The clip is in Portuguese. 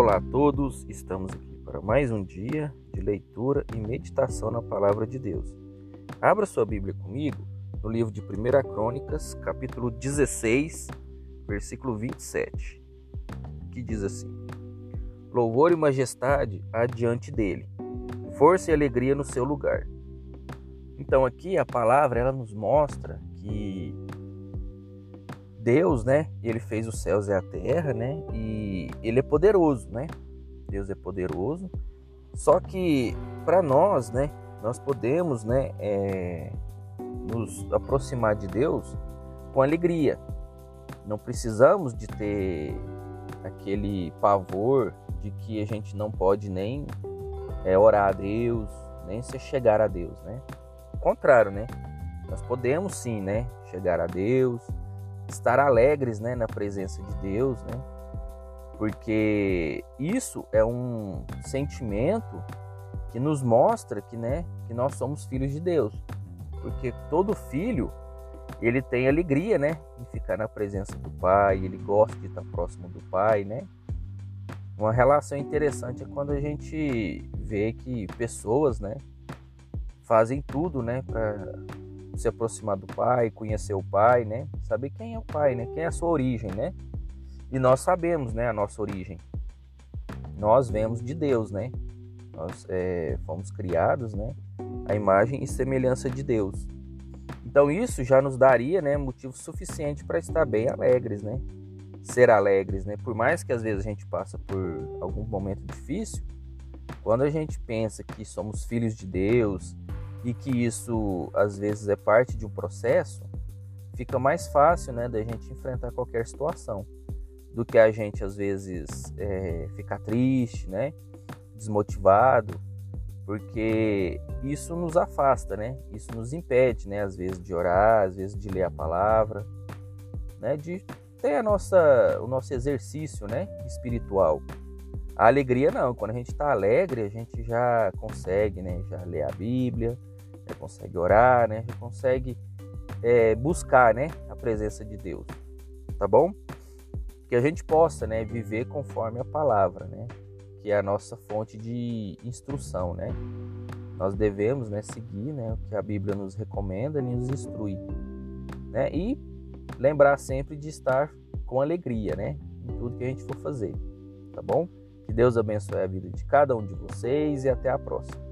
Olá a todos, estamos aqui para mais um dia de leitura e meditação na palavra de Deus. Abra sua Bíblia comigo no livro de 1 Crônicas, capítulo 16, versículo 27, que diz assim: Louvor e majestade adiante dele, força e alegria no seu lugar. Então aqui a palavra ela nos mostra que Deus, né? Ele fez os céus e a terra, né? E ele é poderoso, né? Deus é poderoso. Só que para nós, né? Nós podemos, né? É, nos aproximar de Deus com alegria. Não precisamos de ter aquele pavor de que a gente não pode nem é, orar a Deus, nem se chegar a Deus, né? O contrário, né? Nós podemos sim, né? Chegar a Deus, estar alegres né, na presença de Deus, né? Porque isso é um sentimento que nos mostra que, né, que nós somos filhos de Deus. Porque todo filho, ele tem alegria, né, em ficar na presença do pai, ele gosta de estar próximo do pai, né? Uma relação interessante é quando a gente vê que pessoas, né, fazem tudo, né, para se aproximar do pai, conhecer o pai, né? Saber quem é o pai, né? Quem é a sua origem, né? E nós sabemos, né, a nossa origem. Nós vemos de Deus, né? Nós é, fomos criados, né? A imagem e semelhança de Deus. Então isso já nos daria, né, motivo suficiente para estar bem alegres, né? Ser alegres, né? Por mais que às vezes a gente passa por algum momento difícil, quando a gente pensa que somos filhos de Deus, e que isso às vezes é parte de um processo, fica mais fácil né, da gente enfrentar qualquer situação do que a gente às vezes é, ficar triste, né, desmotivado, porque isso nos afasta, né? Isso nos impede, né, às vezes de orar, às vezes de ler a palavra, né, de ter a nossa, o nosso exercício, né, espiritual. A alegria não, quando a gente está alegre, a gente já consegue, né, já ler a Bíblia, já consegue orar, né? Já consegue é, buscar, né? A presença de Deus, tá bom? Que a gente possa, né? Viver conforme a palavra, né? Que é a nossa fonte de instrução, né? Nós devemos, né? Seguir, né? O que a Bíblia nos recomenda e nos instrui, né? E lembrar sempre de estar com alegria, né? Em tudo que a gente for fazer, tá bom? Que Deus abençoe a vida de cada um de vocês e até a próxima.